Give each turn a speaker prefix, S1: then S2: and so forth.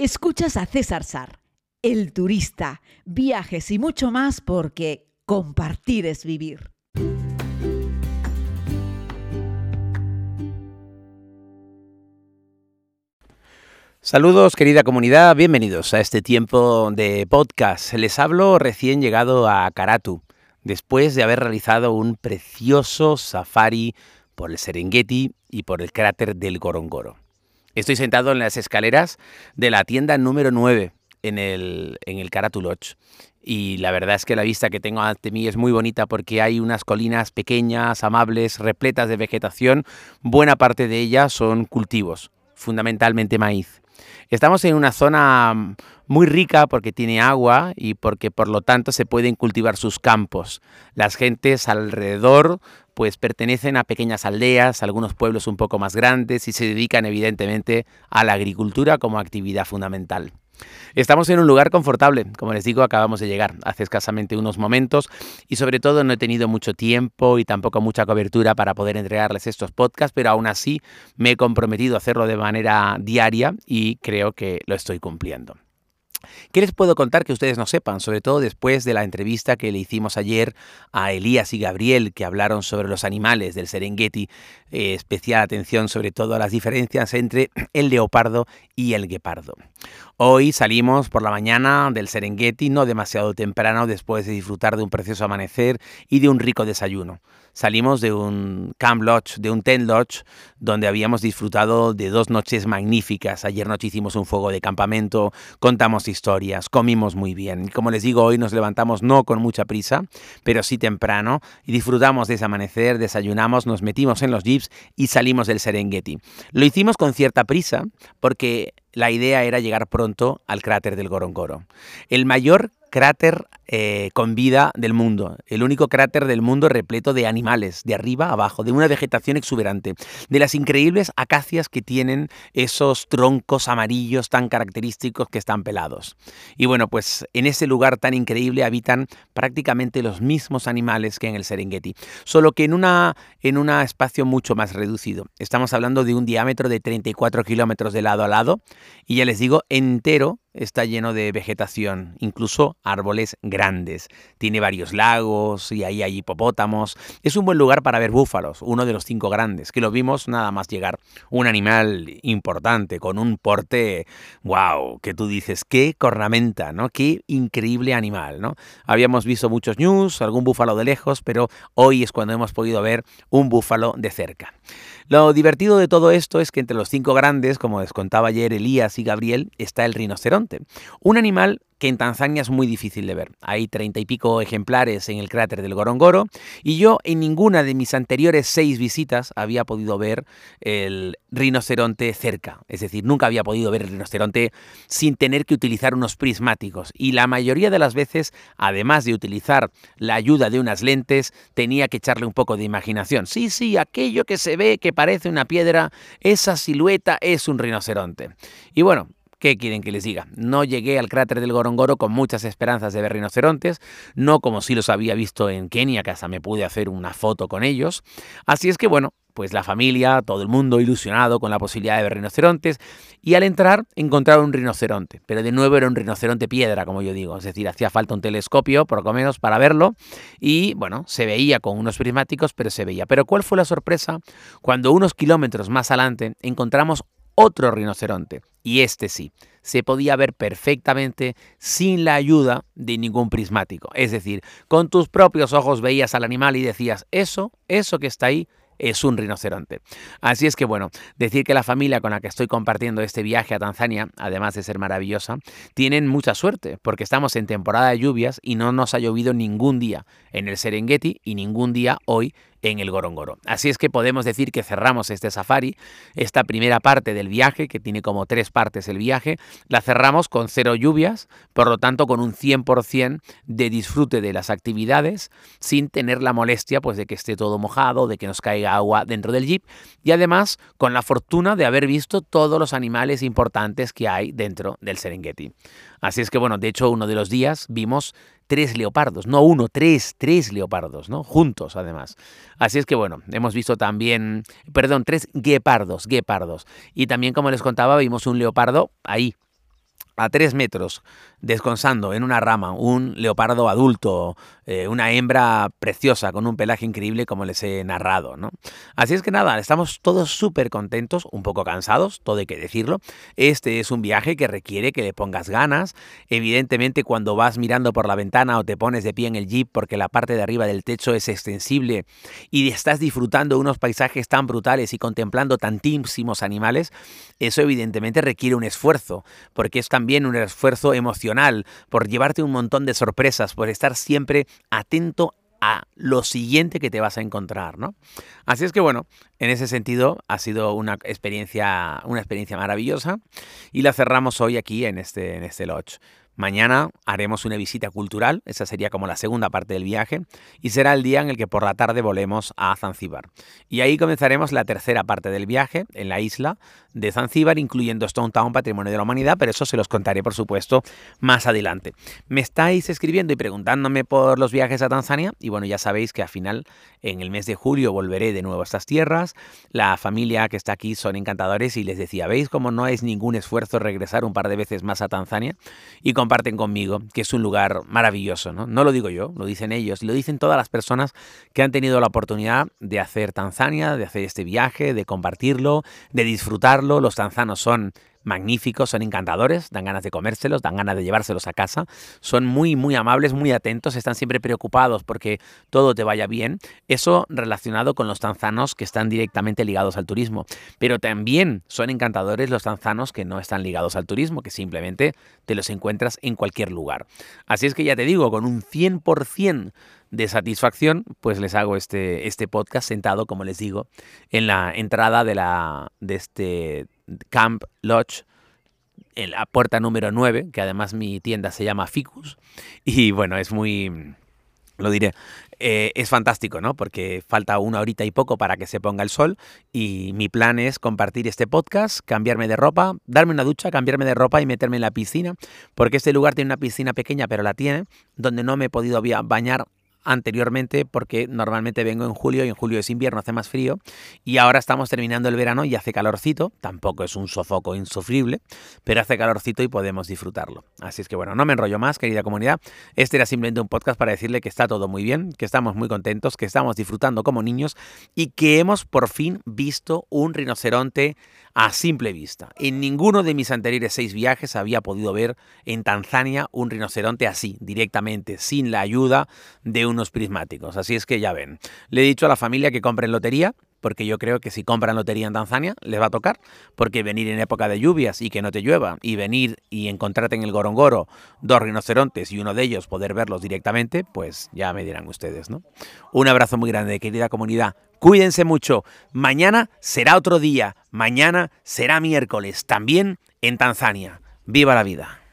S1: Escuchas a César Sar, el turista, viajes y mucho más porque compartir es vivir.
S2: Saludos querida comunidad, bienvenidos a este tiempo de podcast. Les hablo recién llegado a Karatu, después de haber realizado un precioso safari por el Serengeti y por el cráter del Gorongoro. Estoy sentado en las escaleras de la tienda número 9 en el, en el. Y la verdad es que la vista que tengo ante mí es muy bonita porque hay unas colinas pequeñas, amables, repletas de vegetación. Buena parte de ellas son cultivos, fundamentalmente maíz. Estamos en una zona muy rica porque tiene agua y porque por lo tanto se pueden cultivar sus campos. Las gentes alrededor pues pertenecen a pequeñas aldeas, algunos pueblos un poco más grandes y se dedican evidentemente a la agricultura como actividad fundamental. Estamos en un lugar confortable, como les digo, acabamos de llegar hace escasamente unos momentos y sobre todo no he tenido mucho tiempo y tampoco mucha cobertura para poder entregarles estos podcasts, pero aún así me he comprometido a hacerlo de manera diaria y creo que lo estoy cumpliendo. ¿Qué les puedo contar que ustedes no sepan? Sobre todo después de la entrevista que le hicimos ayer a Elías y Gabriel, que hablaron sobre los animales del Serengeti, eh, especial atención sobre todo a las diferencias entre el leopardo y el guepardo. Hoy salimos por la mañana del Serengeti, no demasiado temprano, después de disfrutar de un precioso amanecer y de un rico desayuno salimos de un Camp Lodge, de un Tent Lodge, donde habíamos disfrutado de dos noches magníficas. Ayer noche hicimos un fuego de campamento, contamos historias, comimos muy bien. Como les digo, hoy nos levantamos no con mucha prisa, pero sí temprano y disfrutamos de ese amanecer, desayunamos, nos metimos en los jeeps y salimos del Serengeti. Lo hicimos con cierta prisa porque la idea era llegar pronto al cráter del Gorongoro. El mayor cráter eh, con vida del mundo, el único cráter del mundo repleto de animales, de arriba a abajo, de una vegetación exuberante, de las increíbles acacias que tienen esos troncos amarillos tan característicos que están pelados. Y bueno, pues en ese lugar tan increíble habitan prácticamente los mismos animales que en el Serengeti, solo que en un en una espacio mucho más reducido. Estamos hablando de un diámetro de 34 kilómetros de lado a lado y ya les digo, entero está lleno de vegetación, incluso árboles grandes. Tiene varios lagos y ahí hay hipopótamos. Es un buen lugar para ver búfalos, uno de los cinco grandes, que lo vimos nada más llegar. Un animal importante, con un porte, wow, que tú dices, qué cornamenta, ¿no? Qué increíble animal, ¿no? Habíamos visto muchos news, algún búfalo de lejos, pero hoy es cuando hemos podido ver un búfalo de cerca. Lo divertido de todo esto es que entre los cinco grandes, como les contaba ayer Elías y Gabriel, está el rinoceronte, un animal que en Tanzania es muy difícil de ver. Hay treinta y pico ejemplares en el cráter del Gorongoro y yo en ninguna de mis anteriores seis visitas había podido ver el rinoceronte cerca. Es decir, nunca había podido ver el rinoceronte sin tener que utilizar unos prismáticos. Y la mayoría de las veces, además de utilizar la ayuda de unas lentes, tenía que echarle un poco de imaginación. Sí, sí, aquello que se ve que parece una piedra, esa silueta es un rinoceronte. Y bueno, ¿Qué quieren que les diga? No llegué al cráter del Gorongoro con muchas esperanzas de ver rinocerontes, no como si los había visto en Kenia, que hasta me pude hacer una foto con ellos. Así es que bueno, pues la familia, todo el mundo ilusionado con la posibilidad de ver rinocerontes, y al entrar encontraron un rinoceronte, pero de nuevo era un rinoceronte piedra, como yo digo, es decir, hacía falta un telescopio, por lo menos, para verlo, y bueno, se veía con unos prismáticos, pero se veía. Pero ¿cuál fue la sorpresa? Cuando unos kilómetros más adelante encontramos otro rinoceronte, y este sí, se podía ver perfectamente sin la ayuda de ningún prismático. Es decir, con tus propios ojos veías al animal y decías, eso, eso que está ahí, es un rinoceronte. Así es que bueno, decir que la familia con la que estoy compartiendo este viaje a Tanzania, además de ser maravillosa, tienen mucha suerte porque estamos en temporada de lluvias y no nos ha llovido ningún día en el Serengeti y ningún día hoy en el Gorongoro. Así es que podemos decir que cerramos este safari, esta primera parte del viaje, que tiene como tres partes el viaje, la cerramos con cero lluvias, por lo tanto con un 100% de disfrute de las actividades, sin tener la molestia pues, de que esté todo mojado, de que nos caiga agua dentro del jeep, y además con la fortuna de haber visto todos los animales importantes que hay dentro del Serengeti. Así es que bueno, de hecho uno de los días vimos tres leopardos, no uno, tres, tres leopardos, ¿no? Juntos, además. Así es que, bueno, hemos visto también, perdón, tres guepardos, guepardos. Y también, como les contaba, vimos un leopardo ahí, a tres metros, descansando en una rama, un leopardo adulto, eh, una hembra preciosa con un pelaje increíble como les he narrado. ¿no? Así es que nada, estamos todos súper contentos, un poco cansados, todo hay que decirlo. Este es un viaje que requiere que le pongas ganas. Evidentemente cuando vas mirando por la ventana o te pones de pie en el jeep porque la parte de arriba del techo es extensible y estás disfrutando unos paisajes tan brutales y contemplando tantísimos animales, eso evidentemente requiere un esfuerzo, porque es también un esfuerzo emocional por llevarte un montón de sorpresas, por estar siempre atento a lo siguiente que te vas a encontrar, ¿no? Así es que bueno, en ese sentido ha sido una experiencia, una experiencia maravillosa y la cerramos hoy aquí en este, en este lodge. Mañana haremos una visita cultural, esa sería como la segunda parte del viaje, y será el día en el que por la tarde volemos a Zanzíbar. Y ahí comenzaremos la tercera parte del viaje en la isla de Zanzíbar, incluyendo Stone Town, Patrimonio de la Humanidad, pero eso se los contaré, por supuesto, más adelante. Me estáis escribiendo y preguntándome por los viajes a Tanzania, y bueno, ya sabéis que al final, en el mes de julio, volveré de nuevo a estas tierras. La familia que está aquí son encantadores y les decía, ¿veis cómo no es ningún esfuerzo regresar un par de veces más a Tanzania? Y comparten conmigo que es un lugar maravilloso, ¿no? No lo digo yo, lo dicen ellos, lo dicen todas las personas que han tenido la oportunidad de hacer Tanzania, de hacer este viaje, de compartirlo, de disfrutarlo. Los tanzanos son magníficos, son encantadores, dan ganas de comérselos, dan ganas de llevárselos a casa, son muy, muy amables, muy atentos, están siempre preocupados porque todo te vaya bien. Eso relacionado con los tanzanos que están directamente ligados al turismo. Pero también son encantadores los tanzanos que no están ligados al turismo, que simplemente te los encuentras en cualquier lugar. Así es que ya te digo, con un 100% de satisfacción, pues les hago este, este podcast sentado, como les digo, en la entrada de, la, de este Camp Lodge en la puerta número 9, que además mi tienda se llama Ficus. Y bueno, es muy, lo diré, eh, es fantástico, ¿no? Porque falta una horita y poco para que se ponga el sol y mi plan es compartir este podcast, cambiarme de ropa, darme una ducha, cambiarme de ropa y meterme en la piscina, porque este lugar tiene una piscina pequeña, pero la tiene, donde no me he podido bañar anteriormente porque normalmente vengo en julio y en julio es invierno, hace más frío y ahora estamos terminando el verano y hace calorcito, tampoco es un sofoco insufrible, pero hace calorcito y podemos disfrutarlo. Así es que bueno, no me enrollo más, querida comunidad. Este era simplemente un podcast para decirle que está todo muy bien, que estamos muy contentos, que estamos disfrutando como niños y que hemos por fin visto un rinoceronte a simple vista. En ninguno de mis anteriores seis viajes había podido ver en Tanzania un rinoceronte así, directamente, sin la ayuda de unos prismáticos. Así es que ya ven. Le he dicho a la familia que compren lotería, porque yo creo que si compran lotería en Tanzania les va a tocar, porque venir en época de lluvias y que no te llueva, y venir y encontrarte en el Gorongoro dos rinocerontes y uno de ellos poder verlos directamente, pues ya me dirán ustedes, ¿no? Un abrazo muy grande, querida comunidad. Cuídense mucho. Mañana será otro día. Mañana será miércoles, también en Tanzania. ¡Viva la vida!